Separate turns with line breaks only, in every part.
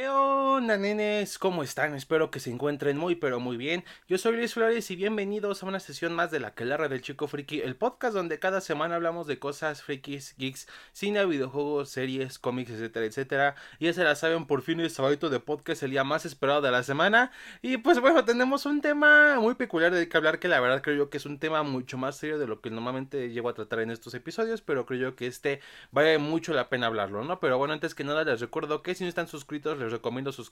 ¿Qué onda, nenes? ¿Cómo están? Espero que se encuentren muy, pero muy bien. Yo soy Luis Flores y bienvenidos a una sesión más de La Quelarra del Chico Friki, el podcast donde cada semana hablamos de cosas frikis, geeks, cine, videojuegos, series, cómics, etcétera, etcétera. Ya se la saben, por fin el sábado de podcast, el día más esperado de la semana. Y pues bueno, tenemos un tema muy peculiar de que hablar que la verdad creo yo que es un tema mucho más serio de lo que normalmente llevo a tratar en estos episodios, pero creo yo que este vale mucho la pena hablarlo, ¿no? Pero bueno, antes que nada les recuerdo que si no están suscritos, les recomiendo suscribirse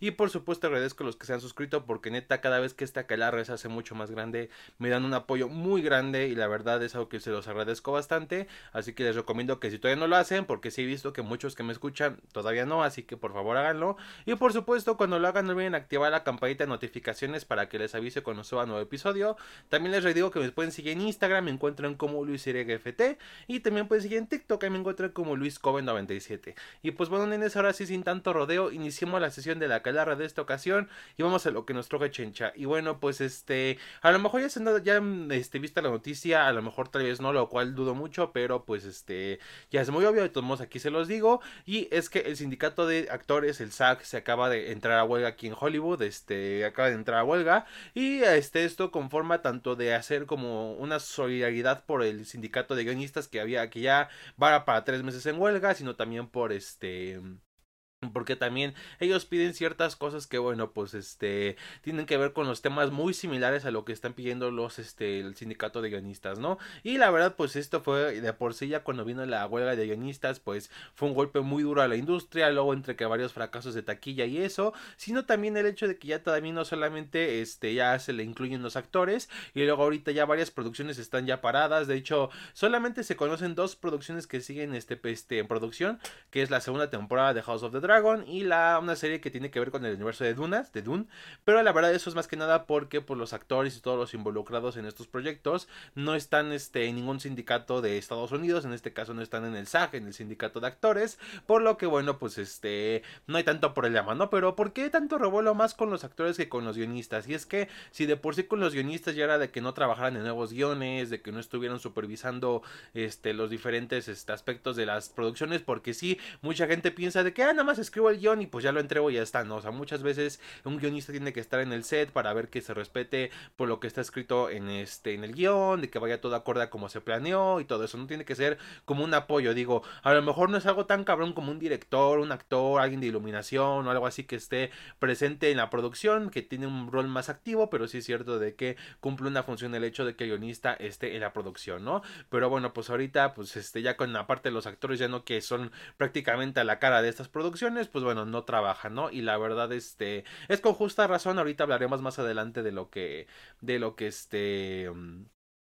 y por supuesto agradezco a los que se han suscrito porque neta cada vez que esta calarra se hace mucho más grande me dan un apoyo muy grande y la verdad es algo que se los agradezco bastante. Así que les recomiendo que si todavía no lo hacen porque sí he visto que muchos que me escuchan todavía no así que por favor háganlo. Y por supuesto cuando lo hagan no olviden activar la campanita de notificaciones para que les avise cuando suba nuevo episodio. También les digo que me pueden seguir en Instagram me encuentran como LuisYFT y también pueden seguir en TikTok me encuentran como LuisCoven97 y pues bueno nenes ahora sí sin tanto rodeo iniciemos la sesión de la calarra de esta ocasión y vamos a lo que nos toca Chencha. Y bueno, pues este, a lo mejor ya se han ya este, vista la noticia, a lo mejor tal vez no, lo cual dudo mucho, pero pues este, ya es muy obvio, de todos modos aquí se los digo. Y es que el sindicato de actores, el SAG, se acaba de entrar a huelga aquí en Hollywood, este, acaba de entrar a huelga. Y este, esto conforma tanto de hacer como una solidaridad por el sindicato de guionistas que había, que ya va para tres meses en huelga, sino también por este porque también ellos piden ciertas cosas que bueno pues este tienen que ver con los temas muy similares a lo que están pidiendo los este el sindicato de guionistas no y la verdad pues esto fue de por sí ya cuando vino la huelga de guionistas pues fue un golpe muy duro a la industria luego entre que varios fracasos de taquilla y eso sino también el hecho de que ya también no solamente este ya se le incluyen los actores y luego ahorita ya varias producciones están ya paradas de hecho solamente se conocen dos producciones que siguen este, este en producción que es la segunda temporada de House of the Dragon y la, una serie que tiene que ver con el universo de Dunas, de Dune. Pero la verdad eso es más que nada porque pues, los actores y todos los involucrados en estos proyectos no están este, en ningún sindicato de Estados Unidos. En este caso no están en el SAG, en el sindicato de actores. Por lo que bueno, pues este no hay tanto problema, ¿no? Pero ¿por qué tanto revuelo más con los actores que con los guionistas? Y es que si de por sí con los guionistas ya era de que no trabajaran en nuevos guiones, de que no estuvieran supervisando este, los diferentes este, aspectos de las producciones, porque sí, mucha gente piensa de que ah, nada más escribo el guion y pues ya lo entrego y ya está, ¿no? O sea, muchas veces un guionista tiene que estar en el set para ver que se respete por lo que está escrito en este en el guion, de que vaya todo acorde a como se planeó y todo eso, no tiene que ser como un apoyo, digo, a lo mejor no es algo tan cabrón como un director, un actor, alguien de iluminación o algo así que esté presente en la producción, que tiene un rol más activo, pero sí es cierto de que cumple una función el hecho de que el guionista esté en la producción, ¿no? Pero bueno, pues ahorita pues este ya con la parte de los actores ya no que son prácticamente a la cara de estas producciones, pues bueno, no trabaja, ¿no? Y la verdad, este, es con justa razón, ahorita hablaremos más adelante de lo que, de lo que este, mm,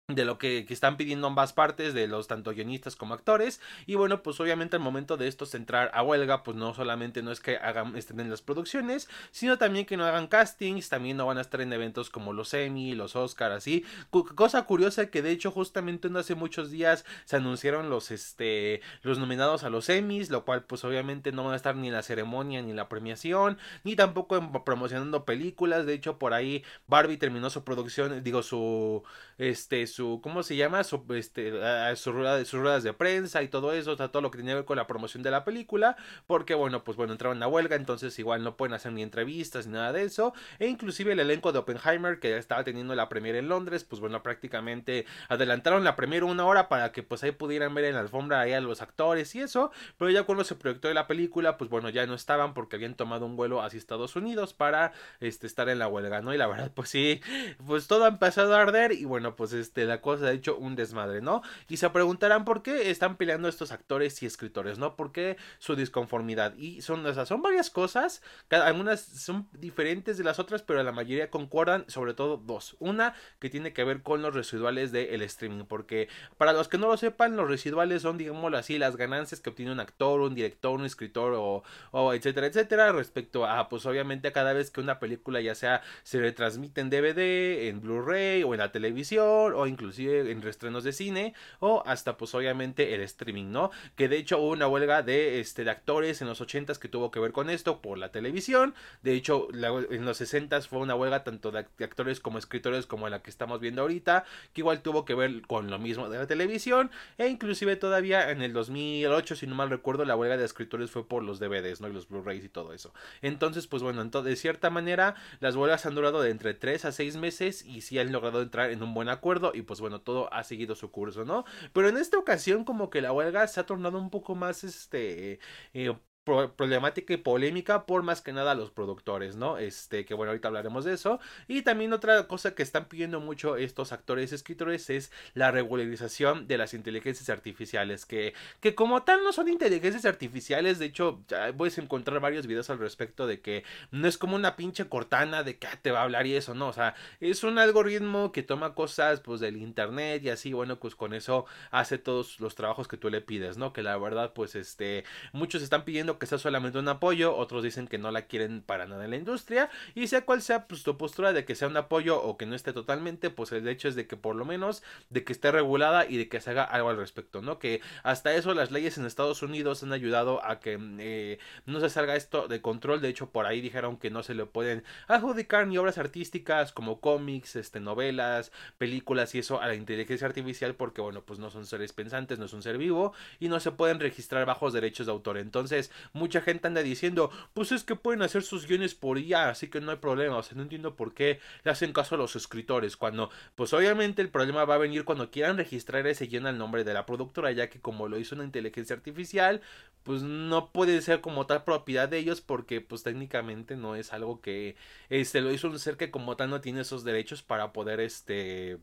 de lo que, están pidiendo ambas partes, de los tanto guionistas como actores. Y bueno, pues obviamente al momento de estos entrar a huelga, pues no solamente no es que hagan, estén en las producciones, sino también que no hagan castings, también no van a estar en eventos como los Emmy, los Oscar, así. cosa curiosa que de hecho justamente no hace muchos días se anunciaron los, este, los nominados a los Emmys, lo cual pues obviamente no van a estar ni en la ceremonia ni en la premiación, ni tampoco en, promocionando películas. De hecho, por ahí Barbie terminó su producción, digo, su, este, su, ¿cómo se llama? Su, este, ruedas, sus ruedas de prensa y todo eso, o sea, todo lo que tenía que ver con la promoción de la película, porque bueno, pues bueno, entraron a huelga, entonces igual no pueden hacer ni entrevistas ni nada de eso, e inclusive el elenco de Oppenheimer, que estaba teniendo la premiere en Londres, pues bueno, prácticamente adelantaron la premiere una hora para que pues ahí pudieran ver en la alfombra ahí a los actores y eso, pero ya cuando se proyectó la película, pues bueno, ya no estaban porque habían tomado un vuelo hacia Estados Unidos para este, estar en la huelga, ¿no? Y la verdad, pues sí, pues todo ha empezado a arder y bueno, pues este la cosa ha hecho un desmadre, ¿no? Y se preguntarán por qué están peleando estos actores y escritores, ¿no? ¿Por qué su disconformidad? Y son, son varias cosas, algunas son diferentes de las otras, pero la mayoría concuerdan, sobre todo dos. Una que tiene que ver con los residuales del streaming, porque para los que no lo sepan, los residuales son, digámoslo así, las ganancias que obtiene un actor, un director, un escritor o, etcétera, etcétera, respecto a, pues obviamente cada vez que una película ya sea se retransmite en DVD, en Blu-ray o en la televisión o inclusive en restrenos de cine o hasta pues obviamente el streaming, ¿no? Que de hecho hubo una huelga de, este, de actores en los 80s que tuvo que ver con esto por la televisión. De hecho, en los 60s fue una huelga tanto de actores como escritores como la que estamos viendo ahorita, que igual tuvo que ver con lo mismo de la televisión. E inclusive todavía en el 2008, si no mal recuerdo, la huelga de escritores fue por los DVDs, ¿no? Y los Blu-rays y todo eso. Entonces, pues bueno, entonces, de cierta manera, las huelgas han durado de entre 3 a 6 meses y sí han logrado entrar en un buen acuerdo pues bueno, todo ha seguido su curso, ¿no? Pero en esta ocasión como que la huelga se ha tornado un poco más, este, eh, problemática y polémica por más que nada los productores, ¿no? Este, que bueno, ahorita hablaremos de eso. Y también otra cosa que están pidiendo mucho estos actores y escritores es la regularización de las inteligencias artificiales, que, que como tal no son inteligencias artificiales, de hecho, ya puedes encontrar varios videos al respecto de que no es como una pinche cortana de que ah, te va a hablar y eso, no, o sea, es un algoritmo que toma cosas pues del internet y así, bueno, pues con eso hace todos los trabajos que tú le pides, ¿no? Que la verdad, pues este, muchos están pidiendo que sea solamente un apoyo, otros dicen que no la quieren para nada en la industria, y sea cual sea pues, tu postura de que sea un apoyo o que no esté totalmente, pues el hecho es de que por lo menos de que esté regulada y de que se haga algo al respecto, ¿no? Que hasta eso las leyes en Estados Unidos han ayudado a que eh, no se salga esto de control, de hecho por ahí dijeron que no se le pueden adjudicar ni obras artísticas como cómics, este, novelas, películas y eso a la inteligencia artificial porque bueno, pues no son seres pensantes, no es un ser vivo y no se pueden registrar bajos derechos de autor. Entonces, mucha gente anda diciendo, pues es que pueden hacer sus guiones por IA, así que no hay problema, o sea, no entiendo por qué le hacen caso a los escritores, cuando, pues obviamente el problema va a venir cuando quieran registrar ese guion al nombre de la productora, ya que como lo hizo una inteligencia artificial, pues no puede ser como tal propiedad de ellos, porque pues técnicamente no es algo que, este, lo hizo un ser que como tal no tiene esos derechos para poder, este,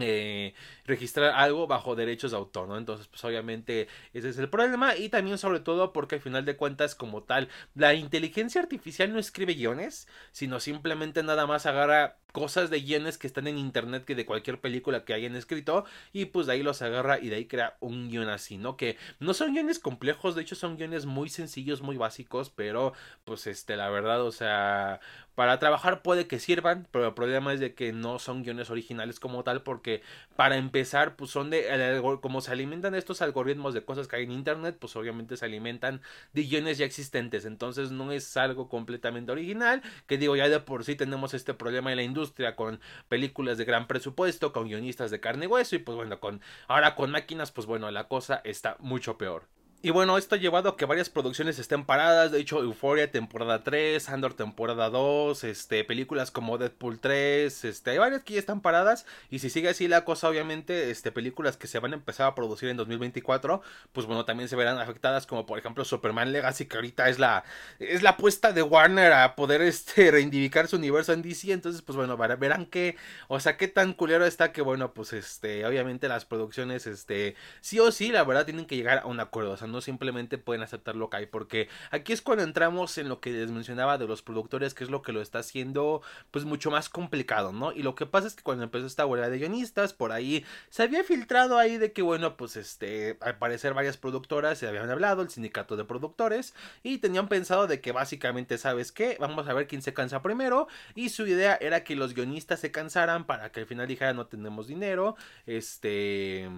eh, registrar algo bajo derechos de autor, ¿no? Entonces, pues obviamente ese es el problema y también sobre todo porque al final de cuentas como tal, la inteligencia artificial no escribe guiones, sino simplemente nada más agarra cosas de guiones que están en internet que de cualquier película que hayan escrito y pues de ahí los agarra y de ahí crea un guion así, ¿no? Que no son guiones complejos, de hecho son guiones muy sencillos, muy básicos, pero pues este, la verdad, o sea, para trabajar puede que sirvan, pero el problema es de que no son guiones originales como tal porque para empezar pues son de como se alimentan estos algoritmos de cosas que hay en internet, pues obviamente se alimentan de guiones ya existentes, entonces no es algo completamente original, que digo ya de por sí tenemos este problema en la industria industria con películas de gran presupuesto, con guionistas de carne y hueso y pues bueno, con ahora con máquinas pues bueno, la cosa está mucho peor. Y bueno, esto ha llevado a que varias producciones estén paradas. De hecho, Euphoria temporada 3, Andor temporada 2, este, películas como Deadpool 3, este, hay varias que ya están paradas. Y si sigue así la cosa, obviamente, este, películas que se van a empezar a producir en 2024, pues bueno, también se verán afectadas, como por ejemplo Superman Legacy, que ahorita es la, es la apuesta de Warner a poder, este, reivindicar su universo en DC. Entonces, pues bueno, verán que, o sea, qué tan culero está que, bueno, pues este, obviamente las producciones, este, sí o sí, la verdad, tienen que llegar a un acuerdo. O sea, no simplemente pueden aceptar lo que hay, porque aquí es cuando entramos en lo que les mencionaba de los productores, que es lo que lo está haciendo pues mucho más complicado, ¿no? Y lo que pasa es que cuando empezó esta huelga de guionistas, por ahí se había filtrado ahí de que, bueno, pues este, al parecer varias productoras se habían hablado, el sindicato de productores, y tenían pensado de que básicamente, ¿sabes qué? Vamos a ver quién se cansa primero, y su idea era que los guionistas se cansaran para que al final dijeran no tenemos dinero, este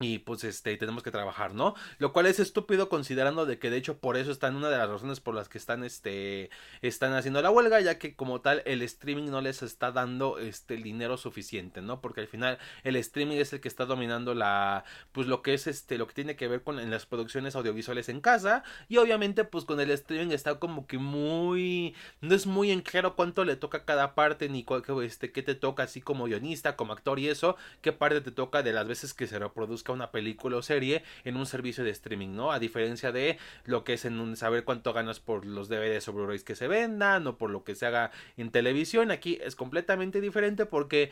y pues este tenemos que trabajar, ¿no? Lo cual es estúpido considerando de que de hecho por eso están una de las razones por las que están este están haciendo la huelga, ya que como tal el streaming no les está dando este el dinero suficiente, ¿no? Porque al final el streaming es el que está dominando la pues lo que es este lo que tiene que ver con las producciones audiovisuales en casa y obviamente pues con el streaming está como que muy no es muy en claro cuánto le toca cada parte ni cuál, este qué te toca así como guionista, como actor y eso, qué parte te toca de las veces que se reproduzca una película o serie en un servicio de streaming, ¿no? A diferencia de lo que es en un saber cuánto ganas por los DVDs o Blu-rays que se vendan o por lo que se haga en televisión. Aquí es completamente diferente porque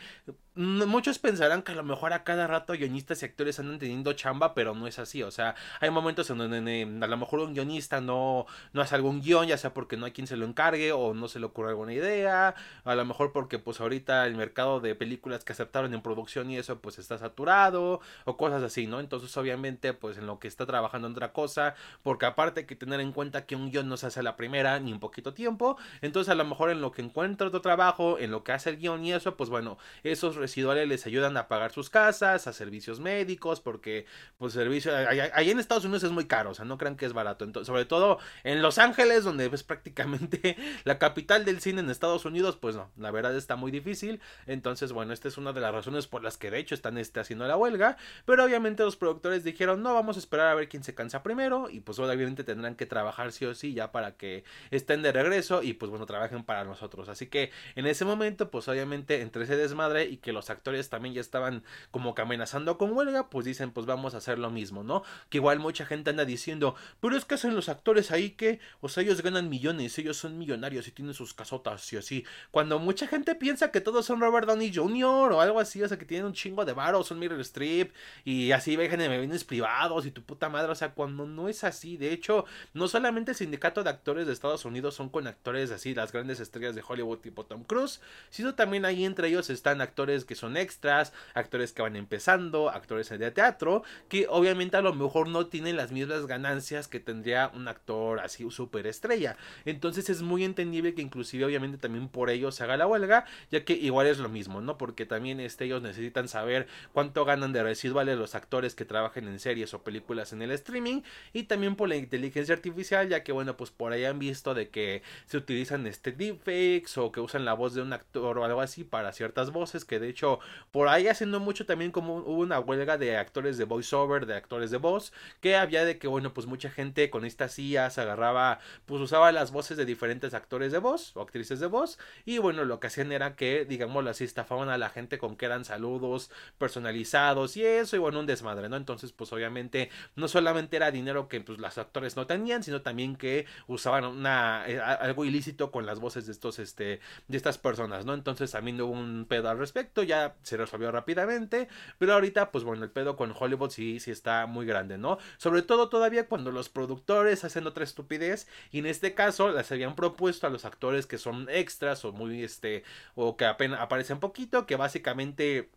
muchos pensarán que a lo mejor a cada rato guionistas y actores andan teniendo chamba, pero no es así. O sea, hay momentos en donde a lo mejor un guionista no, no hace algún guion, ya sea porque no hay quien se lo encargue o no se le ocurre alguna idea, a lo mejor porque pues ahorita el mercado de películas que aceptaron en producción y eso pues está saturado o cosas así, ¿no? Entonces, obviamente, pues en lo que está trabajando otra cosa, porque aparte hay que tener en cuenta que un guion no se hace a la primera ni en poquito tiempo, entonces a lo mejor en lo que encuentra otro trabajo, en lo que hace el guion y eso, pues bueno, esos residuales les ayudan a pagar sus casas, a servicios médicos, porque pues servicio, ahí en Estados Unidos es muy caro, o sea, no crean que es barato, entonces, sobre todo en Los Ángeles, donde es prácticamente la capital del cine en Estados Unidos, pues no, la verdad está muy difícil, entonces bueno, esta es una de las razones por las que de hecho están este, haciendo la huelga, pero obviamente los productores dijeron, no, vamos a esperar a ver quién se cansa primero, y pues obviamente tendrán que trabajar sí o sí ya para que estén de regreso y pues bueno, trabajen para nosotros, así que en ese momento, pues obviamente entre ese desmadre y que los actores también ya estaban como que amenazando con huelga, pues dicen, pues vamos a hacer lo mismo, ¿no? Que igual mucha gente anda diciendo, pero es que hacen los actores ahí que, o sea, ellos ganan millones, ellos son millonarios y tienen sus casotas y así. Cuando mucha gente piensa que todos son Robert Downey Jr. o algo así, o sea, que tienen un chingo de varos, son Mirror Strip y así dejan de bienes privados y tu puta madre, o sea, cuando no es así, de hecho, no solamente el sindicato de actores de Estados Unidos son con actores así, las grandes estrellas de Hollywood tipo Tom Cruise, sino también ahí entre ellos están actores que son extras, actores que van empezando, actores de teatro, que obviamente a lo mejor no tienen las mismas ganancias que tendría un actor así super estrella. Entonces es muy entendible que inclusive obviamente también por ellos se haga la huelga, ya que igual es lo mismo, ¿no? Porque también este, ellos necesitan saber cuánto ganan de residuales los actores que trabajan en series o películas en el streaming y también por la inteligencia artificial, ya que bueno, pues por ahí han visto de que se utilizan este deepfakes o que usan la voz de un actor o algo así para ciertas voces, que de hecho por ahí haciendo mucho también como hubo una huelga de actores de voiceover, de actores de voz, que había de que bueno, pues mucha gente con estas se agarraba, pues usaba las voces de diferentes actores de voz o actrices de voz y bueno, lo que hacían era que, digámoslo así, estafaban a la gente con que eran saludos personalizados y eso y bueno, un desmadre, ¿no? Entonces, pues obviamente no solamente era dinero que pues los actores no tenían, sino también que usaban una eh, algo ilícito con las voces de estos este de estas personas, ¿no? Entonces también hubo un pedo al respecto, ya se resolvió rápidamente, pero ahorita pues bueno, el pedo con Hollywood sí sí está muy grande, ¿no? Sobre todo todavía cuando los productores hacen otra estupidez y en este caso las habían propuesto a los actores que son extras o muy este o que apenas aparecen poquito que básicamente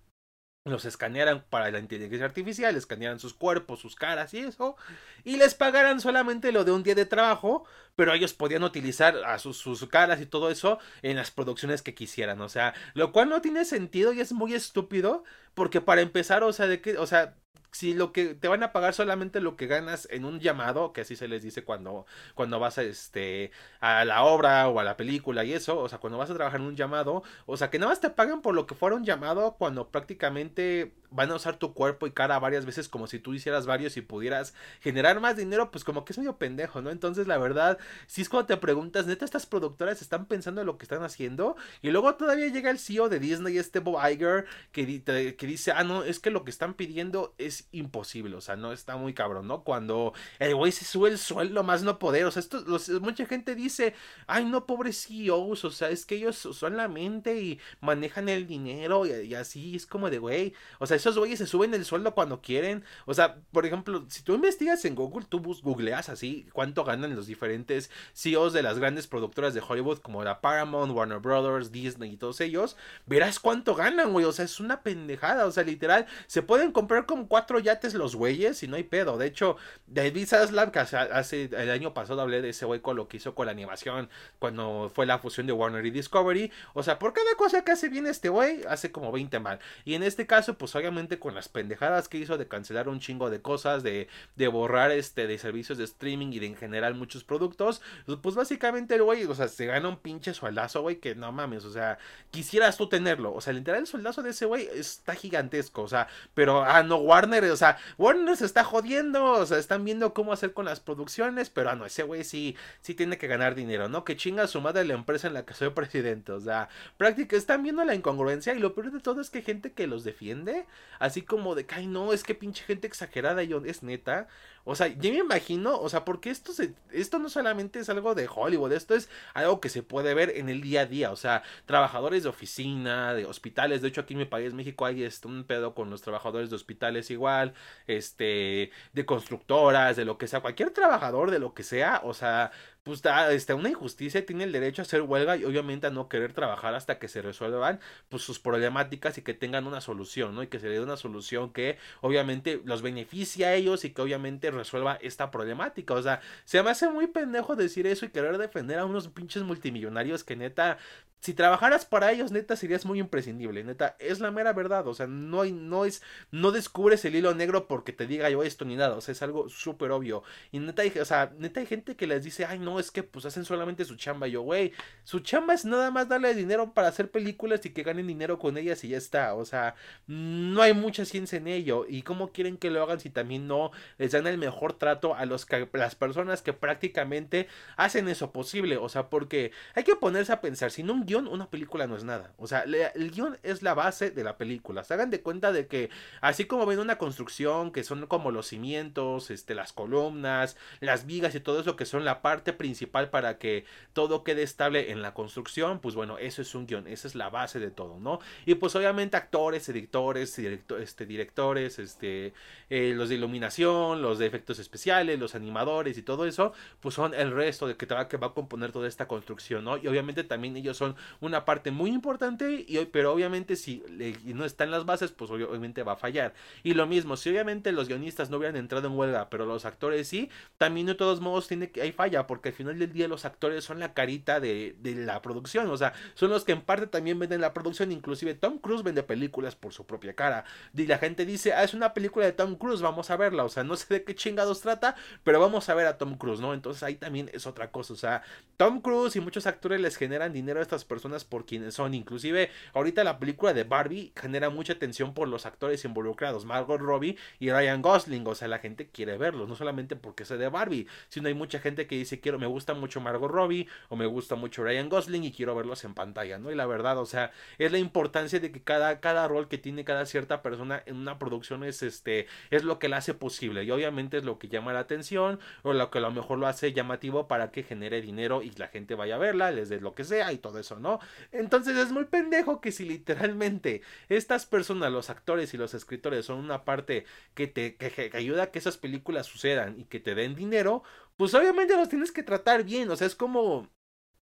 los escanearan para la inteligencia artificial, escanearan sus cuerpos, sus caras y eso, y les pagaran solamente lo de un día de trabajo, pero ellos podían utilizar a sus, sus, caras y todo eso en las producciones que quisieran, o sea, lo cual no tiene sentido y es muy estúpido, porque para empezar, o sea, de que, o sea, si lo que te van a pagar solamente lo que ganas en un llamado, que así se les dice cuando, cuando vas a, este, a la obra o a la película y eso, o sea, cuando vas a trabajar en un llamado, o sea, que nada más te pagan por lo que fuera un llamado cuando prácticamente van a usar tu cuerpo y cara varias veces como si tú hicieras varios y pudieras generar más dinero, pues como que es medio pendejo, ¿no? Entonces, la verdad, si es cuando te preguntas, neta, estas productoras están pensando en lo que están haciendo y luego todavía llega el CEO de Disney, este Bob Iger, que, que dice, ah, no, es que lo que están pidiendo es imposible, o sea, no está muy cabrón, ¿no? Cuando el güey se sube el sueldo más no poder, o sea, esto, mucha gente dice, ay, no, pobres CEOs, o sea, es que ellos son la mente y manejan el dinero y así, es como de, güey, o sea, esos güeyes se suben el sueldo cuando quieren. O sea, por ejemplo, si tú investigas en Google, tú googleas así cuánto ganan los diferentes CEOs de las grandes productoras de Hollywood, como la Paramount, Warner Brothers, Disney y todos ellos, verás cuánto ganan, güey. O sea, es una pendejada. O sea, literal, se pueden comprar con cuatro yates los güeyes y no hay pedo. De hecho, David Zaslav, que hace el año pasado hablé de ese güey con lo que hizo con la animación cuando fue la fusión de Warner y Discovery. O sea, por cada cosa que hace bien este güey, hace como 20 mal. Y en este caso, pues obviamente con las pendejadas que hizo de cancelar un chingo de cosas, de, de borrar este de servicios de streaming y de en general muchos productos, pues básicamente el güey, o sea, se gana un pinche sueldazo, güey, que no mames, o sea, quisieras tú tenerlo, o sea, literal el sueldazo de ese güey está gigantesco, o sea, pero, ah, no, Warner, o sea, Warner se está jodiendo, o sea, están viendo cómo hacer con las producciones, pero, ah, no, ese güey sí, sí tiene que ganar dinero, ¿no? Que chinga su madre la empresa en la que soy presidente, o sea, prácticamente están viendo la incongruencia y lo peor de todo es que gente que los defiende así como de ay, no, es que pinche gente exagerada, y yo, es neta. O sea, yo me imagino, o sea, porque esto, se, esto no solamente es algo de Hollywood, esto es algo que se puede ver en el día a día, o sea, trabajadores de oficina, de hospitales, de hecho aquí en mi país, México, hay este, un pedo con los trabajadores de hospitales igual, este, de constructoras, de lo que sea, cualquier trabajador de lo que sea, o sea, pues da este, una injusticia, tiene el derecho a hacer huelga y obviamente a no querer trabajar hasta que se resuelvan pues sus problemáticas y que tengan una solución, ¿no? Y que se le dé una solución que obviamente los beneficie a ellos y que obviamente resuelva esta problemática. O sea, se me hace muy pendejo decir eso y querer defender a unos pinches multimillonarios que neta si trabajaras para ellos, neta, serías muy imprescindible, neta, es la mera verdad, o sea, no hay, no es, no descubres el hilo negro porque te diga yo esto ni nada, o sea, es algo súper obvio, y neta, o sea, neta hay gente que les dice, ay, no, es que pues hacen solamente su chamba, yo, güey, su chamba es nada más darle dinero para hacer películas y que ganen dinero con ellas y ya está, o sea, no hay mucha ciencia en ello, y cómo quieren que lo hagan si también no les dan el mejor trato a los las personas que prácticamente hacen eso posible, o sea, porque hay que ponerse a pensar, si no un una película no es nada. O sea, el guion es la base de la película. Se hagan de cuenta de que, así como ven una construcción, que son como los cimientos, este, las columnas, las vigas y todo eso, que son la parte principal para que todo quede estable en la construcción, pues bueno, eso es un guion, esa es la base de todo, ¿no? Y pues obviamente actores, editores, este, directores, este, eh, los de iluminación, los de efectos especiales, los animadores y todo eso, pues son el resto de que, que va a componer toda esta construcción, ¿no? Y obviamente también ellos son una parte muy importante, y, pero obviamente si no está en las bases, pues obviamente va a fallar. Y lo mismo, si obviamente los guionistas no hubieran entrado en huelga, pero los actores sí, también de todos modos tiene que, hay falla, porque al final del día los actores son la carita de, de la producción, o sea, son los que en parte también venden la producción, inclusive Tom Cruise vende películas por su propia cara. Y la gente dice, ah, es una película de Tom Cruise, vamos a verla, o sea, no sé de qué chingados trata, pero vamos a ver a Tom Cruise, ¿no? Entonces ahí también es otra cosa, o sea, Tom Cruise y muchos actores les generan dinero a estas personas por quienes son. Inclusive ahorita la película de Barbie genera mucha atención por los actores involucrados, Margot Robbie y Ryan Gosling. O sea, la gente quiere verlos, no solamente porque sea de Barbie, sino hay mucha gente que dice quiero, me gusta mucho Margot Robbie o me gusta mucho Ryan Gosling y quiero verlos en pantalla, ¿no? Y la verdad, o sea, es la importancia de que cada, cada rol que tiene cada cierta persona en una producción es este, es lo que la hace posible. Y obviamente es lo que llama la atención o lo que a lo mejor lo hace llamativo para que genere dinero y la gente vaya a verla, desde lo que sea y todo eso. Entonces es muy pendejo que si literalmente estas personas, los actores y los escritores, son una parte que te que, ayuda a que esas películas sucedan y que te den dinero, pues obviamente los tienes que tratar bien. O sea, es como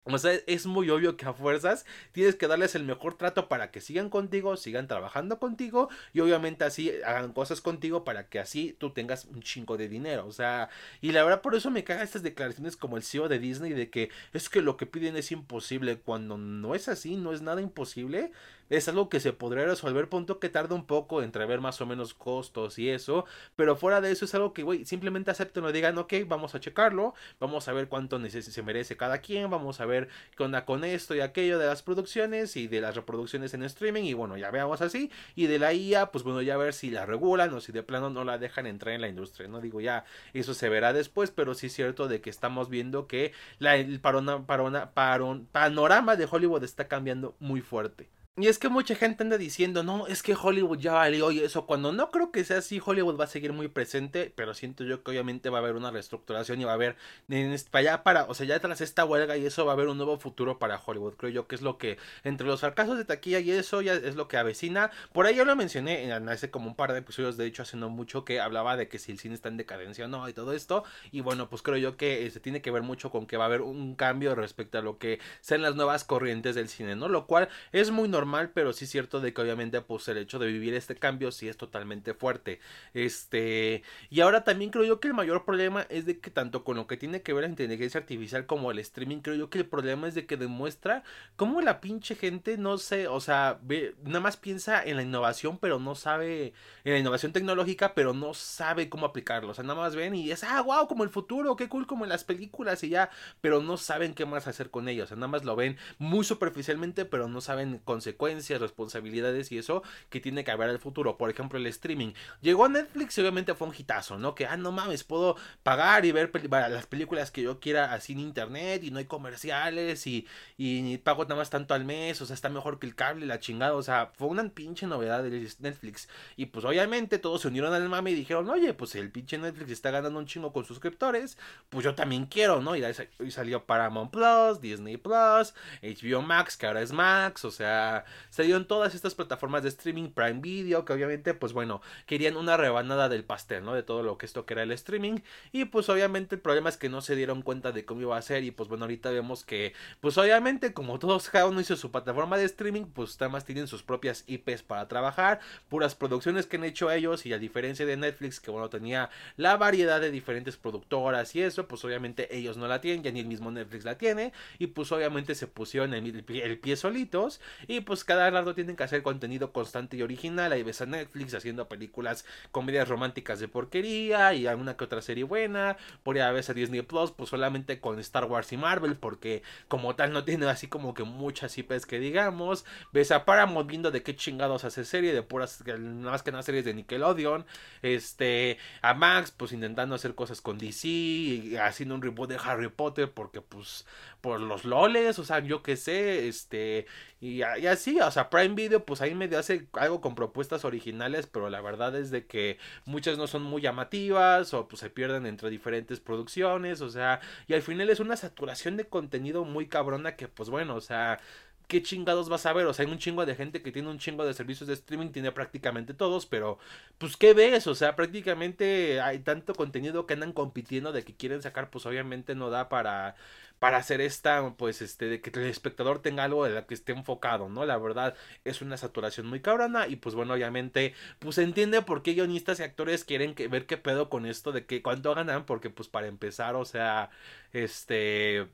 o sea, es muy obvio que a fuerzas tienes que darles el mejor trato para que sigan contigo, sigan trabajando contigo y obviamente así hagan cosas contigo para que así tú tengas un chingo de dinero. O sea, y la verdad por eso me caga estas declaraciones como el CEO de Disney de que es que lo que piden es imposible cuando no es así, no es nada imposible es algo que se podría resolver, punto que tarda un poco entre ver más o menos costos y eso, pero fuera de eso es algo que, güey, simplemente acepten o digan, ok, vamos a checarlo, vamos a ver cuánto se merece cada quien, vamos a ver qué onda con esto y aquello de las producciones y de las reproducciones en streaming y bueno, ya veamos así, y de la IA, pues bueno, ya ver si la regulan o si de plano no la dejan entrar en la industria, no digo ya, eso se verá después, pero sí es cierto de que estamos viendo que la, el parona, parona, paron, panorama de Hollywood está cambiando muy fuerte. Y es que mucha gente anda diciendo, no, es que Hollywood ya valió y eso, cuando no creo que sea así, Hollywood va a seguir muy presente, pero siento yo que obviamente va a haber una reestructuración y va a haber, para allá, para, o sea, ya tras esta huelga y eso va a haber un nuevo futuro para Hollywood, creo yo que es lo que, entre los fracasos de taquilla y eso ya es lo que avecina, por ahí yo lo mencioné en hace como un par de episodios, de hecho hace no mucho, que hablaba de que si el cine está en decadencia o no y todo esto, y bueno, pues creo yo que se este, tiene que ver mucho con que va a haber un cambio respecto a lo que sean las nuevas corrientes del cine, ¿no? Lo cual es muy normal normal, pero sí es cierto de que obviamente pues el hecho de vivir este cambio sí es totalmente fuerte. Este, y ahora también creo yo que el mayor problema es de que tanto con lo que tiene que ver la inteligencia artificial como el streaming, creo yo que el problema es de que demuestra cómo la pinche gente no sé, o sea, ve, nada más piensa en la innovación, pero no sabe en la innovación tecnológica, pero no sabe cómo aplicarlo. O sea, nada más ven y es, ah, wow, como el futuro, qué cool como en las películas y ya, pero no saben qué más hacer con ellos. O sea, nada más lo ven muy superficialmente, pero no saben consecuencias consecuencias, responsabilidades y eso que tiene que haber el futuro. Por ejemplo, el streaming. Llegó a Netflix y obviamente fue un hitazo, ¿no? Que, ah, no mames, puedo pagar y ver las películas que yo quiera así en internet y no hay comerciales y, y pago nada más tanto al mes, o sea, está mejor que el cable, la chingada, o sea, fue una pinche novedad de Netflix. Y pues obviamente todos se unieron al mame y dijeron, oye, pues el pinche Netflix está ganando un chingo con suscriptores, pues yo también quiero, ¿no? Y ahí salió Paramount Plus, Disney Plus, HBO Max, que ahora es Max, o sea, sea, salieron todas estas plataformas de streaming, Prime Video, que obviamente, pues bueno, querían una rebanada del pastel, ¿no? De todo lo que esto que era el streaming. Y pues obviamente el problema es que no se dieron cuenta de cómo iba a ser. Y pues bueno, ahorita vemos que, pues obviamente, como todos, cada uno hizo su plataforma de streaming, pues además tienen sus propias IPs para trabajar, puras producciones que han hecho ellos. Y a diferencia de Netflix, que bueno, tenía la variedad de diferentes productoras y eso, pues obviamente ellos no la tienen, ya ni el mismo Netflix la tiene. Y pues obviamente se pusieron el, el pie solitos. Y pues cada rato tienen que hacer contenido constante y original. Ahí ves a Netflix haciendo películas, comedias románticas de porquería y alguna que otra serie buena. Por ahí ves a Disney Plus, pues solamente con Star Wars y Marvel, porque como tal no tiene así como que muchas IPs que digamos. Ves a Paramount viendo de qué chingados hace serie, de puras, más que nada series de Nickelodeon. Este, a Max, pues intentando hacer cosas con DC, y haciendo un reboot de Harry Potter, porque pues por los loles, o sea, yo qué sé, este, y, y, así, o sea, Prime Video, pues ahí medio hace algo con propuestas originales, pero la verdad es de que muchas no son muy llamativas, o pues se pierden entre diferentes producciones, o sea, y al final es una saturación de contenido muy cabrona que, pues bueno, o sea, ¿qué chingados vas a ver? O sea, hay un chingo de gente que tiene un chingo de servicios de streaming, tiene prácticamente todos, pero pues ¿qué ves? O sea, prácticamente hay tanto contenido que andan compitiendo de que quieren sacar, pues obviamente no da para para hacer esta, pues, este, de que el espectador tenga algo de la que esté enfocado, ¿no? La verdad es una saturación muy cabrona y pues bueno, obviamente, pues entiende por qué guionistas y actores quieren que, ver qué pedo con esto de que cuánto ganan, porque pues para empezar, o sea, este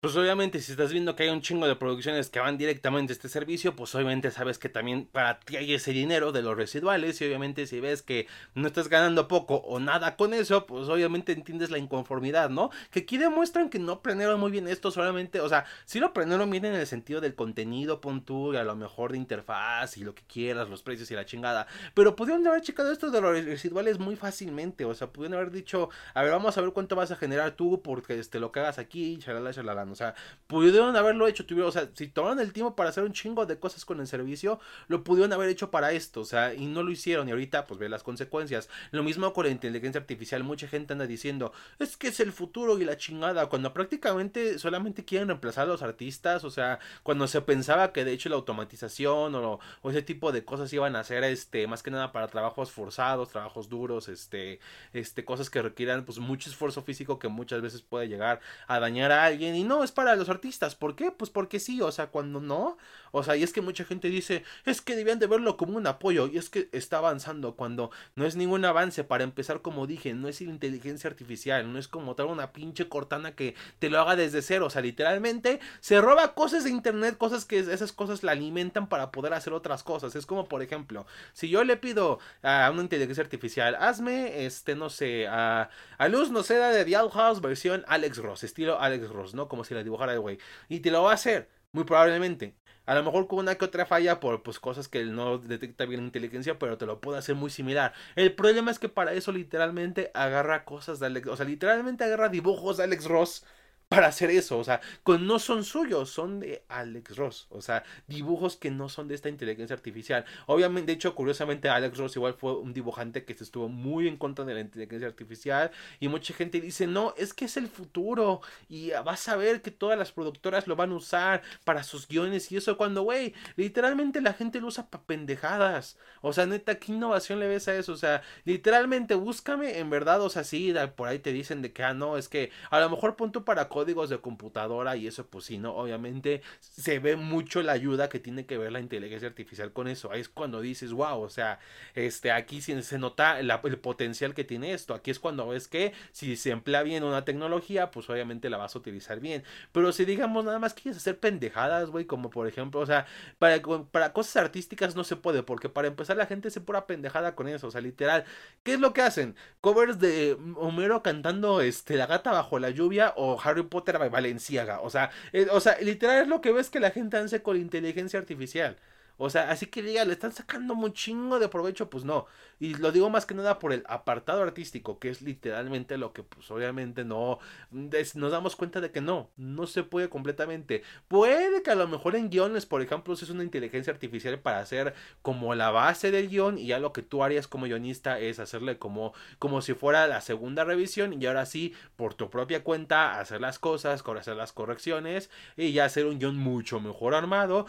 pues obviamente si estás viendo que hay un chingo de producciones que van directamente a este servicio, pues obviamente sabes que también para ti hay ese dinero de los residuales y obviamente si ves que no estás ganando poco o nada con eso, pues obviamente entiendes la inconformidad, ¿no? Que aquí demuestran que no planearon muy bien esto, solamente, o sea, sí lo planearon bien en el sentido del contenido, pon y a lo mejor de interfaz y lo que quieras, los precios y la chingada, pero pudieron haber checado esto de los residuales muy fácilmente, o sea, pudieron haber dicho, a ver, vamos a ver cuánto vas a generar tú porque este, lo que hagas aquí, chalala, chalala, o sea, pudieron haberlo hecho, tuvieron, o sea, si tomaron el tiempo para hacer un chingo de cosas con el servicio, lo pudieron haber hecho para esto, o sea, y no lo hicieron, y ahorita pues ve las consecuencias. Lo mismo con la inteligencia artificial, mucha gente anda diciendo, es que es el futuro y la chingada, cuando prácticamente solamente quieren reemplazar a los artistas, o sea, cuando se pensaba que de hecho la automatización o, ese tipo de cosas iban a ser, este, más que nada para trabajos forzados, trabajos duros, este, este, cosas que requieran pues mucho esfuerzo físico que muchas veces puede llegar a dañar a alguien, y no, es para los artistas. ¿Por qué? Pues porque sí, o sea, cuando no. O sea, y es que mucha gente dice, es que debían de verlo como un apoyo y es que está avanzando cuando no es ningún avance. Para empezar, como dije, no es inteligencia artificial, no es como tal una pinche cortana que te lo haga desde cero. O sea, literalmente se roba cosas de internet, cosas que esas cosas la alimentan para poder hacer otras cosas. Es como, por ejemplo, si yo le pido a una inteligencia artificial, hazme, este, no sé, a, a Luz no da de Dial House versión Alex Ross, estilo Alex Ross, ¿no? Como si la dibujara güey. Y te lo va a hacer, muy probablemente. A lo mejor con una que otra falla por pues, cosas que no detecta bien inteligencia, pero te lo puede hacer muy similar. El problema es que para eso literalmente agarra cosas de Alex, o sea, literalmente agarra dibujos de Alex Ross para hacer eso, o sea, con, no son suyos, son de Alex Ross, o sea, dibujos que no son de esta inteligencia artificial. Obviamente, de hecho, curiosamente, Alex Ross igual fue un dibujante que se estuvo muy en contra de la inteligencia artificial y mucha gente dice, no, es que es el futuro y vas a ver que todas las productoras lo van a usar para sus guiones y eso cuando, güey, literalmente la gente lo usa para pendejadas, o sea, neta, ¿qué innovación le ves a eso? O sea, literalmente búscame, en verdad, o sea, sí, por ahí te dicen de que, ah, no, es que a lo mejor punto para códigos de computadora y eso pues sí, ¿no? Obviamente se ve mucho la ayuda que tiene que ver la inteligencia artificial con eso. Ahí es cuando dices, wow, o sea, este, aquí se nota el potencial que tiene esto. Aquí es cuando ves que si se emplea bien una tecnología, pues obviamente la vas a utilizar bien. Pero si digamos nada más quieres hacer pendejadas, güey, como por ejemplo, o sea, para, para cosas artísticas no se puede, porque para empezar la gente se pura pendejada con eso, o sea, literal. ¿Qué es lo que hacen? Covers de Homero cantando este, La gata bajo la lluvia o Harry Potter by Valenciaga. O sea, eh, o sea, literal es lo que ves que la gente hace con inteligencia artificial. O sea, así que diga, le están sacando un chingo de provecho, pues no. Y lo digo más que nada por el apartado artístico, que es literalmente lo que, pues obviamente no. nos damos cuenta de que no, no se puede completamente. Puede que a lo mejor en guiones, por ejemplo, es una inteligencia artificial para hacer como la base del guion, y ya lo que tú harías como guionista es hacerle como, como si fuera la segunda revisión, y ahora sí, por tu propia cuenta, hacer las cosas, hacer las correcciones, y ya hacer un guion mucho mejor armado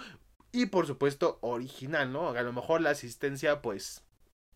y por supuesto original, ¿no? A lo mejor la asistencia pues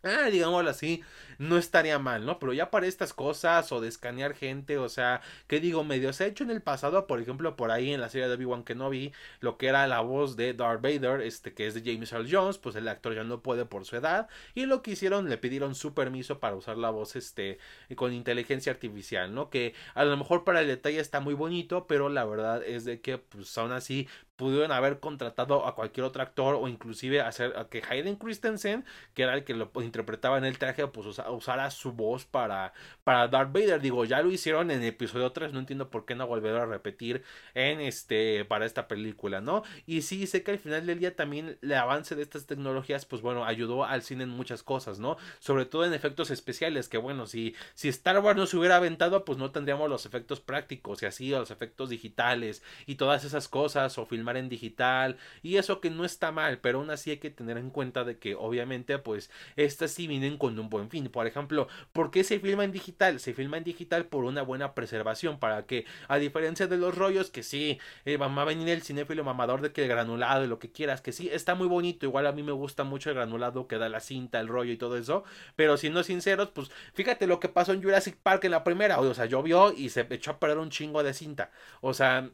ah, digámoslo así, no estaría mal, ¿no? Pero ya para estas cosas o de escanear gente, o sea, ¿qué digo? Medio se ha hecho en el pasado, por ejemplo, por ahí en la serie de Obi-Wan Kenobi, lo que era la voz de Darth Vader, este que es de James Earl Jones, pues el actor ya no puede por su edad, y lo que hicieron, le pidieron su permiso para usar la voz, este, con inteligencia artificial, ¿no? Que a lo mejor para el detalle está muy bonito, pero la verdad es de que, pues aún así, pudieron haber contratado a cualquier otro actor o inclusive hacer a que Hayden Christensen, que era el que lo interpretaba en el traje, pues usara su voz para, para Darth Vader. Digo, ya lo hicieron en el episodio 3, no entiendo por qué no volver a repetir en este para esta película, ¿no? Y sí, sé que al final del día también el avance de estas tecnologías, pues bueno, ayudó al cine en muchas cosas, ¿no? Sobre todo en efectos especiales, que bueno, si, si Star Wars no se hubiera aventado, pues no tendríamos los efectos prácticos y así, los efectos digitales y todas esas cosas, o filmar en digital, y eso que no está mal, pero aún así hay que tener en cuenta de que obviamente, pues, estas sí vienen con un buen fin. Por ejemplo, ¿por qué se filma en digital? Se filma en digital por una buena preservación, para que, a diferencia de los rollos, que sí, eh, va a venir el cinéfilo mamador de que el granulado y lo que quieras, que sí, está muy bonito, igual a mí me gusta mucho el granulado que da la cinta, el rollo y todo eso, pero siendo sinceros, pues, fíjate lo que pasó en Jurassic Park en la primera, o sea, llovió y se echó a perder un chingo de cinta, o sea,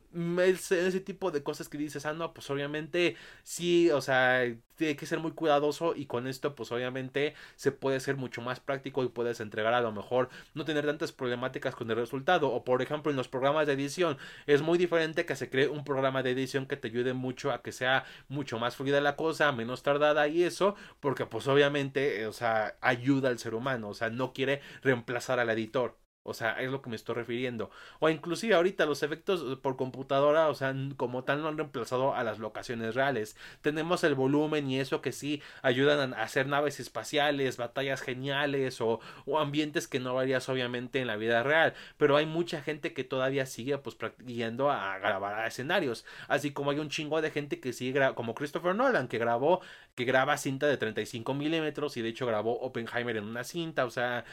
ese, ese tipo de cosas que dices, ah, no, pues obviamente sí, o sea, tiene que ser muy cuidadoso y con esto pues obviamente se puede ser mucho más práctico y puedes entregar a lo mejor no tener tantas problemáticas con el resultado o por ejemplo en los programas de edición es muy diferente que se cree un programa de edición que te ayude mucho a que sea mucho más fluida la cosa, menos tardada y eso porque pues obviamente o sea ayuda al ser humano, o sea no quiere reemplazar al editor. O sea, es lo que me estoy refiriendo. O inclusive ahorita los efectos por computadora, o sea, como tal no han reemplazado a las locaciones reales. Tenemos el volumen y eso que sí ayudan a hacer naves espaciales, batallas geniales o, ambientes que no varías obviamente en la vida real. Pero hay mucha gente que todavía sigue pues practicando a grabar escenarios. Así como hay un chingo de gente que sigue como Christopher Nolan que grabó, que graba cinta de 35 milímetros y de hecho grabó Oppenheimer en una cinta. O sea,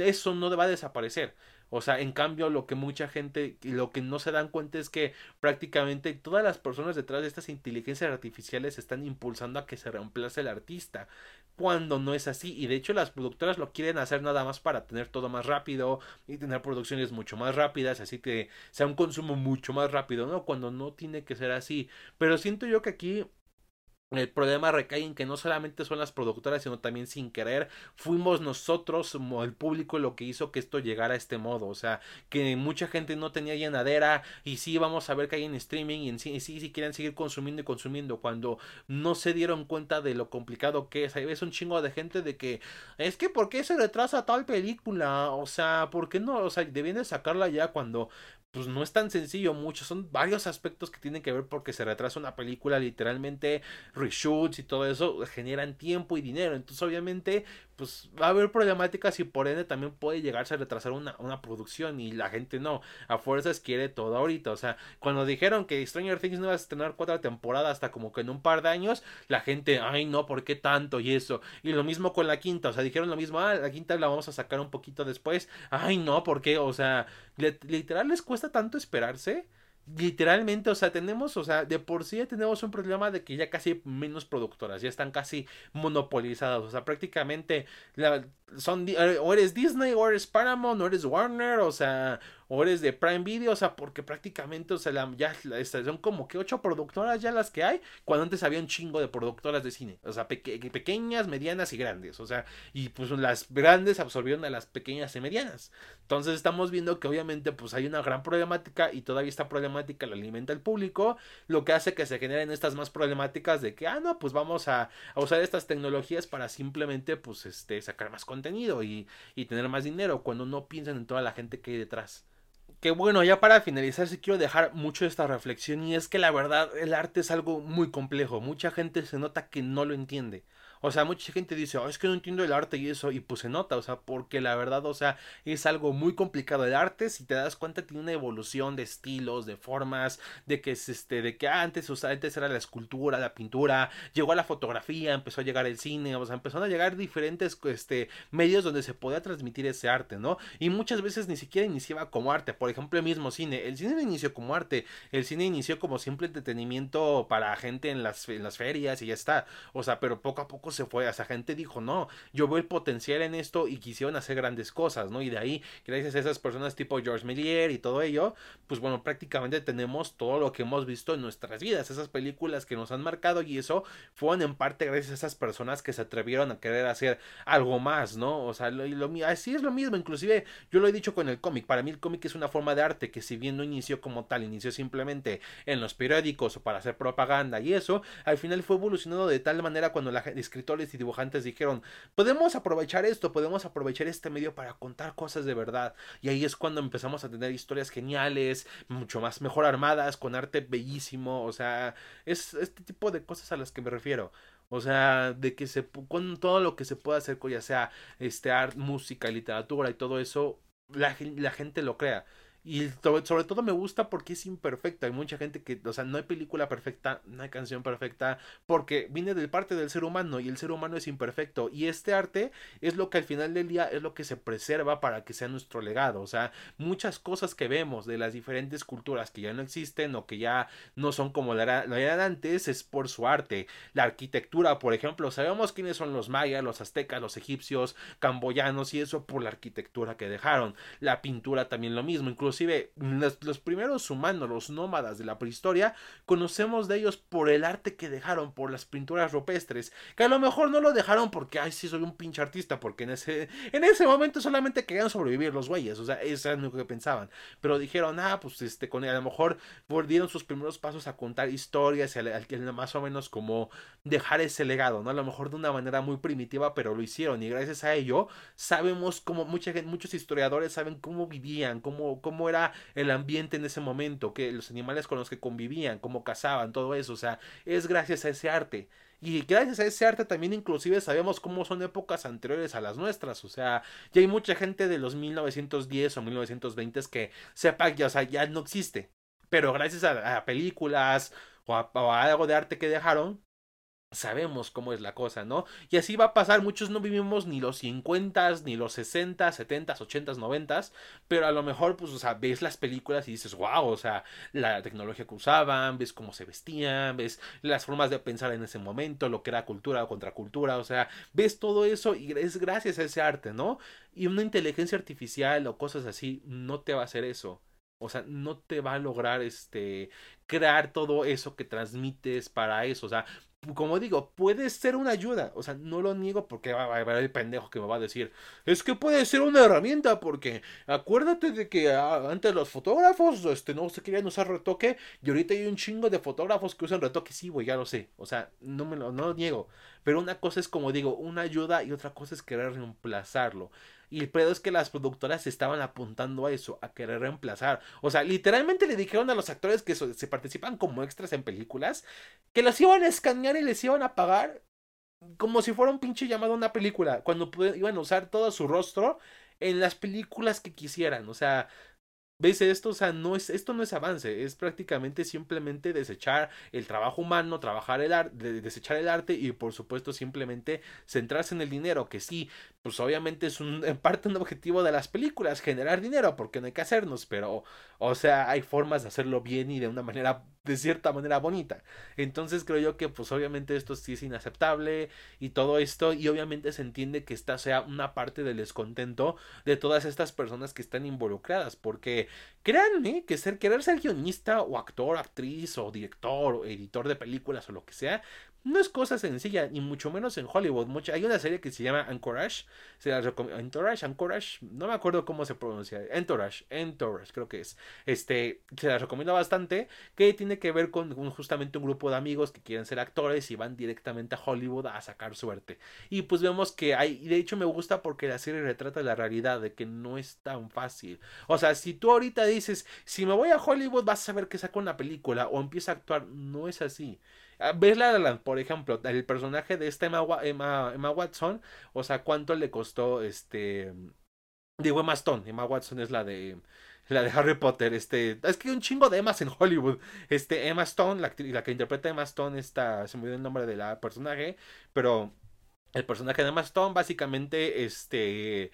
eso no va a desaparecer. O sea, en cambio, lo que mucha gente y lo que no se dan cuenta es que prácticamente todas las personas detrás de estas inteligencias artificiales están impulsando a que se reemplace el artista, cuando no es así. Y de hecho, las productoras lo quieren hacer nada más para tener todo más rápido y tener producciones mucho más rápidas, así que sea un consumo mucho más rápido, ¿no? Cuando no tiene que ser así. Pero siento yo que aquí el problema recae en que no solamente son las productoras, sino también sin querer fuimos nosotros, el público, lo que hizo que esto llegara a este modo. O sea, que mucha gente no tenía llenadera y sí vamos a ver que hay en streaming y sí, sí, sí quieren seguir consumiendo y consumiendo cuando no se dieron cuenta de lo complicado que es. Hay veces un chingo de gente de que es que ¿por qué se retrasa tal película? O sea, ¿por qué no? O sea, debían de sacarla ya cuando pues no es tan sencillo mucho, son varios aspectos que tienen que ver porque se retrasa una película, literalmente reshoots y todo eso generan tiempo y dinero, entonces obviamente pues va a haber problemáticas y por ende también puede llegarse a retrasar una, una producción y la gente no, a fuerzas quiere todo ahorita, o sea, cuando dijeron que Stranger Things no iba a tener cuatro temporadas hasta como que en un par de años, la gente, ay no, ¿por qué tanto? Y eso, y lo mismo con la quinta, o sea, dijeron lo mismo, ah, la quinta la vamos a sacar un poquito después, ay no, ¿por qué? O sea, literal les cuesta tanto esperarse literalmente, o sea, tenemos, o sea, de por sí tenemos un problema de que ya casi menos productoras, ya están casi monopolizadas, o sea, prácticamente son, o eres Disney, o eres Paramount, o eres Warner, o sea, o eres de Prime Video, o sea, porque prácticamente, o sea, ya son como que ocho productoras ya las que hay, cuando antes había un chingo de productoras de cine, o sea, pequeñas, medianas y grandes, o sea, y pues las grandes absorbieron a las pequeñas y medianas. Entonces estamos viendo que obviamente pues hay una gran problemática y todavía esta problemática la alimenta el público, lo que hace que se generen estas más problemáticas de que, ah, no, pues vamos a, a usar estas tecnologías para simplemente pues este sacar más contenido y, y tener más dinero cuando no piensan en toda la gente que hay detrás que bueno, ya para finalizar, sí quiero dejar mucho esta reflexión y es que la verdad el arte es algo muy complejo, mucha gente se nota que no lo entiende. O sea, mucha gente dice, oh, es que no entiendo el arte y eso, y pues se nota, o sea, porque la verdad, o sea, es algo muy complicado. El arte, si te das cuenta, tiene una evolución de estilos, de formas, de que es este, de que antes, o sea, antes era la escultura, la pintura, llegó a la fotografía, empezó a llegar el cine, o sea, empezaron a llegar diferentes este, medios donde se podía transmitir ese arte, ¿no? Y muchas veces ni siquiera iniciaba como arte, por ejemplo, el mismo cine, el cine no inició como arte, el cine inició como simple entretenimiento para gente en las, en las ferias y ya está, o sea, pero poco a poco se fue, o sea, gente dijo, no, yo veo el potencial en esto y quisieron hacer grandes cosas, ¿no? Y de ahí, gracias a esas personas tipo George Méliès y todo ello, pues bueno, prácticamente tenemos todo lo que hemos visto en nuestras vidas, esas películas que nos han marcado y eso fueron en parte gracias a esas personas que se atrevieron a querer hacer algo más, ¿no? O sea, lo, lo, así es lo mismo, inclusive yo lo he dicho con el cómic, para mí el cómic es una forma de arte que si bien no inició como tal, inició simplemente en los periódicos o para hacer propaganda y eso, al final fue evolucionando de tal manera cuando los escritores y dibujantes dijeron, podemos aprovechar esto, podemos aprovechar este medio para contar cosas de verdad. Y ahí es cuando empezamos a tener historias geniales, mucho más mejor armadas, con arte bellísimo, o sea, es este tipo de cosas a las que me refiero. O sea, de que se con todo lo que se puede hacer, ya sea este arte, música, literatura y todo eso, la, la gente lo crea. Y sobre todo me gusta porque es imperfecta. Hay mucha gente que, o sea, no hay película perfecta, no hay canción perfecta, porque viene de parte del ser humano y el ser humano es imperfecto. Y este arte es lo que al final del día es lo que se preserva para que sea nuestro legado. O sea, muchas cosas que vemos de las diferentes culturas que ya no existen o que ya no son como lo eran antes es por su arte. La arquitectura, por ejemplo, sabemos quiénes son los mayas, los aztecas, los egipcios, camboyanos y eso por la arquitectura que dejaron. La pintura también lo mismo, incluso inclusive los, primeros humanos, los nómadas de la prehistoria, conocemos de ellos por el arte que dejaron, por las pinturas rupestres, que a lo mejor no lo dejaron porque, ay, sí, soy un pinche artista, porque en ese, en ese momento solamente querían sobrevivir los güeyes, o sea, eso es lo que pensaban, pero dijeron, ah, pues este, con a lo mejor dieron sus primeros pasos a contar historias y al, más o menos como dejar ese legado, ¿no? A lo mejor de una manera muy primitiva, pero lo hicieron y gracias a ello sabemos como mucha muchos historiadores saben cómo vivían, cómo, cómo era el ambiente en ese momento, que los animales con los que convivían, cómo cazaban, todo eso, o sea, es gracias a ese arte. Y gracias a ese arte también inclusive sabemos cómo son épocas anteriores a las nuestras. O sea, ya hay mucha gente de los 1910 o 1920 que sepa que o sea, ya no existe. Pero gracias a, películas o a, algo de arte que dejaron, sabemos cómo es la cosa, ¿no? Y así va a pasar, muchos no vivimos ni los 50, ni los 60, 70, 80, 90, pero a lo mejor, pues, o sea, ves las películas y dices, wow, o sea, la tecnología que usaban, ves cómo se vestían, ves las formas de pensar en ese momento, lo que era cultura o contracultura, o sea, ves todo eso y es gracias a ese arte, ¿no? Y una inteligencia artificial o cosas así no te va a hacer eso. O sea, no te va a lograr este crear todo eso que transmites para eso. O sea, como digo, puede ser una ayuda. O sea, no lo niego porque va a haber el pendejo que me va a decir. Es que puede ser una herramienta porque acuérdate de que ah, antes los fotógrafos este, no se querían usar retoque y ahorita hay un chingo de fotógrafos que usan retoque. Sí, güey, ya lo sé. O sea, no, me lo, no lo niego. Pero una cosa es como digo, una ayuda y otra cosa es querer reemplazarlo. Y el pedo es que las productoras estaban apuntando a eso, a querer reemplazar. O sea, literalmente le dijeron a los actores que se participan como extras en películas que los iban a escanear y les iban a pagar como si fuera un pinche llamado a una película. Cuando iban a usar todo su rostro en las películas que quisieran. O sea, ¿Ves esto? O sea, no es, esto no es avance, es prácticamente simplemente desechar el trabajo humano, trabajar el arte, desechar el arte y por supuesto simplemente centrarse en el dinero, que sí, pues obviamente es un, parte un objetivo de las películas, generar dinero, porque no hay que hacernos, pero, o sea, hay formas de hacerlo bien y de una manera, de cierta manera bonita. Entonces creo yo que pues obviamente esto sí es inaceptable y todo esto, y obviamente se entiende que esta sea una parte del descontento de todas estas personas que están involucradas, porque créanme que ser, querer ser guionista o actor, actriz o director o editor de películas o lo que sea, no es cosa sencilla, ni mucho menos en Hollywood. hay una serie que se llama Anchorage. Se la Entourage, Anchorage. No me acuerdo cómo se pronuncia. Entourage, Entourage, creo que es. Este, se la recomiendo bastante. Que tiene que ver con justamente un grupo de amigos que quieren ser actores y van directamente a Hollywood a sacar suerte. Y pues vemos que hay. De hecho, me gusta porque la serie retrata la realidad de que no es tan fácil. O sea, si tú ahorita dices, si me voy a Hollywood, vas a saber que saco una película o empieza a actuar. No es así ves la, por ejemplo, el personaje de esta Emma, Emma, Emma Watson, o sea, cuánto le costó este digo Emma Stone, Emma Watson es la de la de Harry Potter, este, es que hay un chingo de Emmas en Hollywood. Este, Emma Stone, la, la que interpreta Emma Stone, está, se me olvidó el nombre de la personaje, pero el personaje de Emma Stone básicamente, este,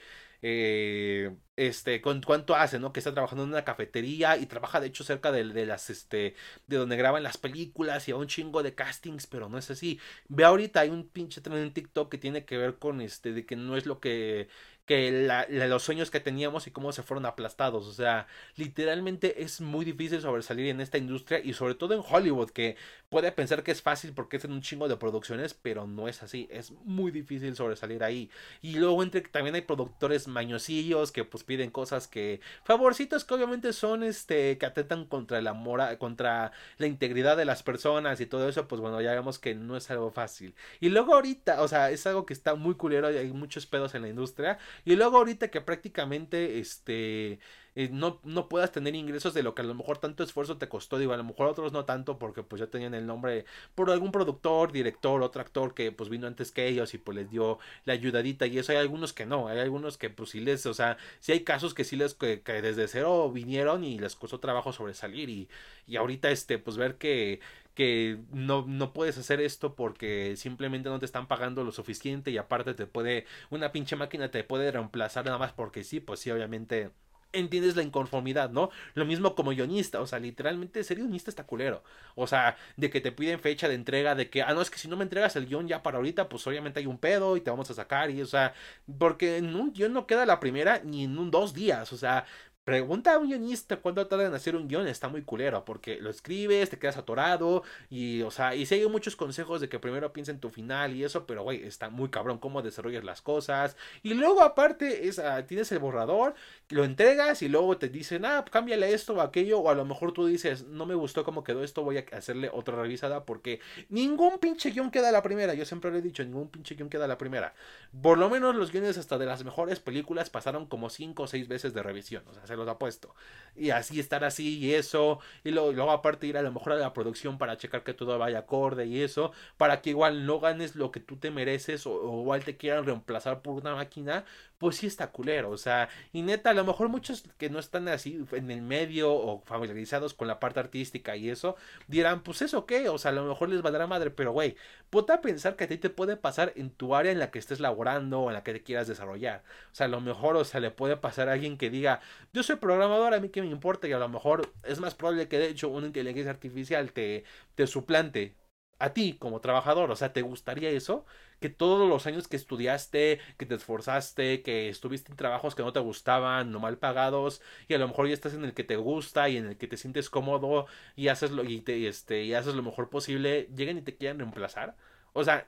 eh, este, con cuánto hace, ¿no? Que está trabajando en una cafetería y trabaja de hecho cerca de, de, las, este, de donde graban las películas y a un chingo de castings, pero no es así. Ve ahorita hay un pinche tren en TikTok que tiene que ver con este, de que no es lo que que los sueños que teníamos y cómo se fueron aplastados. O sea, literalmente es muy difícil sobresalir en esta industria y sobre todo en Hollywood, que puede pensar que es fácil porque es en un chingo de producciones, pero no es así. Es muy difícil sobresalir ahí. Y luego entre también hay productores mañosillos que pues piden cosas que... Favorcitos que obviamente son este que atentan contra la mora, contra la integridad de las personas y todo eso, pues bueno, ya vemos que no es algo fácil. Y luego ahorita, o sea, es algo que está muy culero y hay muchos pedos en la industria. Y luego ahorita que prácticamente este eh, no, no puedas tener ingresos de lo que a lo mejor tanto esfuerzo te costó, digo, a lo mejor otros no tanto porque pues ya tenían el nombre por algún productor, director, otro actor que pues vino antes que ellos y pues les dio la ayudadita y eso hay algunos que no, hay algunos que pues sí les, o sea, sí hay casos que sí les que, que desde cero vinieron y les costó trabajo sobresalir y, y ahorita este pues ver que que no, no puedes hacer esto porque simplemente no te están pagando lo suficiente y aparte te puede, una pinche máquina te puede reemplazar nada más porque sí, pues sí, obviamente entiendes la inconformidad, ¿no? Lo mismo como guionista, o sea, literalmente ser guionista está culero. O sea, de que te piden fecha de entrega, de que, ah, no, es que si no me entregas el guion ya para ahorita, pues obviamente hay un pedo y te vamos a sacar, y, o sea, porque en un guion no queda la primera ni en un dos días, o sea, Pregunta a un guionista cuándo tarda en hacer un guion, está muy culero, porque lo escribes, te quedas atorado, y, o sea, y si hay muchos consejos de que primero piensa en tu final y eso, pero, güey, está muy cabrón cómo desarrollas las cosas, y luego aparte, es, ah, tienes el borrador, lo entregas y luego te dicen, ah, cámbiale esto o aquello, o a lo mejor tú dices, no me gustó cómo quedó esto, voy a hacerle otra revisada, porque ningún pinche guion queda a la primera, yo siempre lo he dicho, ningún pinche guion queda a la primera. Por lo menos los guiones hasta de las mejores películas pasaron como 5 o 6 veces de revisión, o sea, los ha puesto. Y así estar así y eso. Y luego, aparte ir a lo mejor a la producción para checar que todo vaya acorde y eso. Para que igual no ganes lo que tú te mereces o, igual te quieran reemplazar por una máquina. Pues sí está culero. O sea, y neta, a lo mejor muchos que no están así en el medio o familiarizados con la parte artística y eso, dirán, pues eso qué. O sea, a lo mejor les valdrá madre. Pero güey, puta pensar que a ti te puede pasar en tu área en la que estés laborando o en la que te quieras desarrollar. O sea, a lo mejor, o sea, le puede pasar a alguien que diga, yo soy programador a mí que me importa y a lo mejor es más probable que de hecho una inteligencia artificial te, te suplante a ti como trabajador, o sea, ¿te gustaría eso? Que todos los años que estudiaste, que te esforzaste, que estuviste en trabajos que no te gustaban, no mal pagados, y a lo mejor ya estás en el que te gusta y en el que te sientes cómodo y haces lo, y te, este, y haces lo mejor posible, lleguen y te quieran reemplazar. O sea,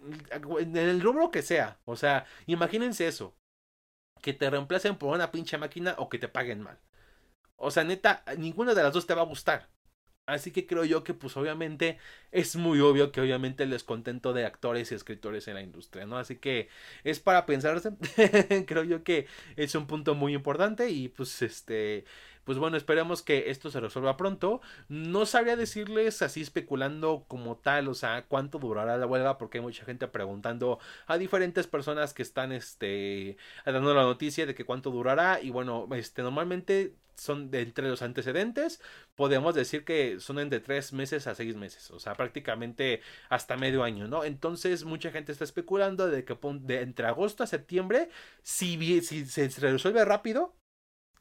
en el rubro que sea. O sea, imagínense eso. Que te reemplacen por una pinche máquina o que te paguen mal. O sea, neta, ninguna de las dos te va a gustar. Así que creo yo que pues obviamente es muy obvio que obviamente el descontento de actores y escritores en la industria, ¿no? Así que es para pensarse, creo yo que es un punto muy importante y pues este pues bueno, esperemos que esto se resuelva pronto. No sabría decirles así especulando como tal, o sea, cuánto durará la huelga, porque hay mucha gente preguntando a diferentes personas que están este dando la noticia de que cuánto durará y bueno, este normalmente son de entre los antecedentes, podemos decir que son entre tres meses a seis meses, o sea, prácticamente hasta medio año, ¿no? Entonces, mucha gente está especulando de que entre agosto a septiembre, si, si se resuelve rápido,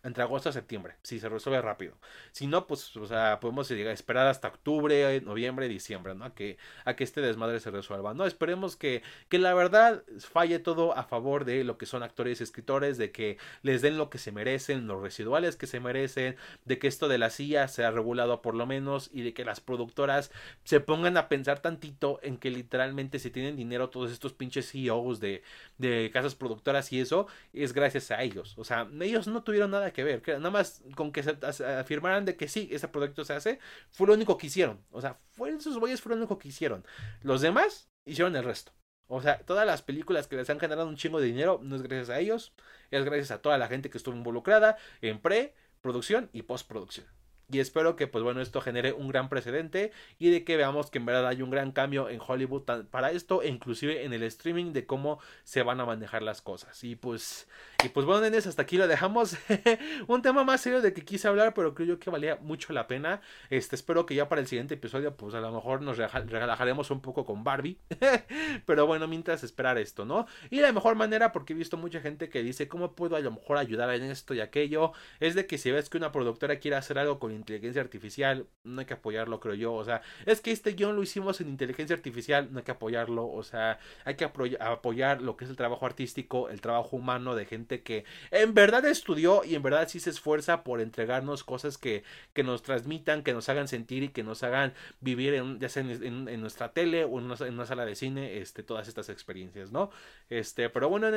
entre agosto a septiembre, si se resuelve rápido. Si no, pues, o sea, podemos esperar hasta octubre, noviembre, diciembre, ¿no? A que, a que este desmadre se resuelva, ¿no? Esperemos que, que la verdad falle todo a favor de lo que son actores y escritores, de que les den lo que se merecen, los residuales que se merecen, de que esto de la CIA sea regulado por lo menos y de que las productoras se pongan a pensar tantito en que literalmente si tienen dinero todos estos pinches CEOs de, de casas productoras y eso, es gracias a ellos. O sea, ellos no tuvieron nada que ver. Nada más con que se afirmaran de que sí, ese proyecto se hace, fue lo único que hicieron. O sea, fue, esos güeyes fueron lo único que hicieron. Los demás hicieron el resto. O sea, todas las películas que les han generado un chingo de dinero no es gracias a ellos, es gracias a toda la gente que estuvo involucrada en pre, producción y postproducción. Y espero que pues bueno esto genere un gran precedente y de que veamos que en verdad hay un gran cambio en Hollywood para esto e inclusive en el streaming de cómo se van a manejar las cosas. Y pues y pues bueno nenes hasta aquí lo dejamos. Un tema más serio de que quise hablar pero creo yo que valía mucho la pena. Este espero que ya para el siguiente episodio pues a lo mejor nos relajaremos un poco con Barbie. Pero bueno mientras esperar esto no y la mejor manera porque he visto mucha gente que dice cómo puedo a lo mejor ayudar en esto y aquello es de que si ves que una productora quiere hacer algo con inteligencia artificial, no hay que apoyarlo, creo yo. O sea, es que este guion lo hicimos en inteligencia artificial, no hay que apoyarlo. O sea, hay que apoyar lo que es el trabajo artístico, el trabajo humano de gente que en verdad estudió y en verdad sí se esfuerza por entregarnos cosas que, que nos transmitan, que nos hagan sentir y que nos hagan vivir, en, ya sea en, nuestra tele o en una, sala de cine, este, todas estas experiencias, ¿no? Este, pero bueno,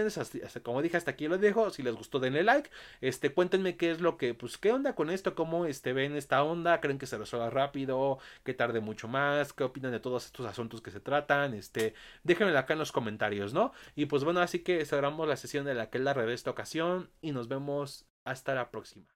como dije, hasta aquí lo dejo. Si les gustó, denle like. Este, cuéntenme qué es lo que, pues, qué onda con esto, cómo este, ven esta onda, creen que se resuelva rápido, que tarde mucho más, qué opinan de todos estos asuntos que se tratan, este, déjenmelo acá en los comentarios, ¿no? Y pues bueno, así que cerramos la sesión de la que la red de esta ocasión y nos vemos hasta la próxima.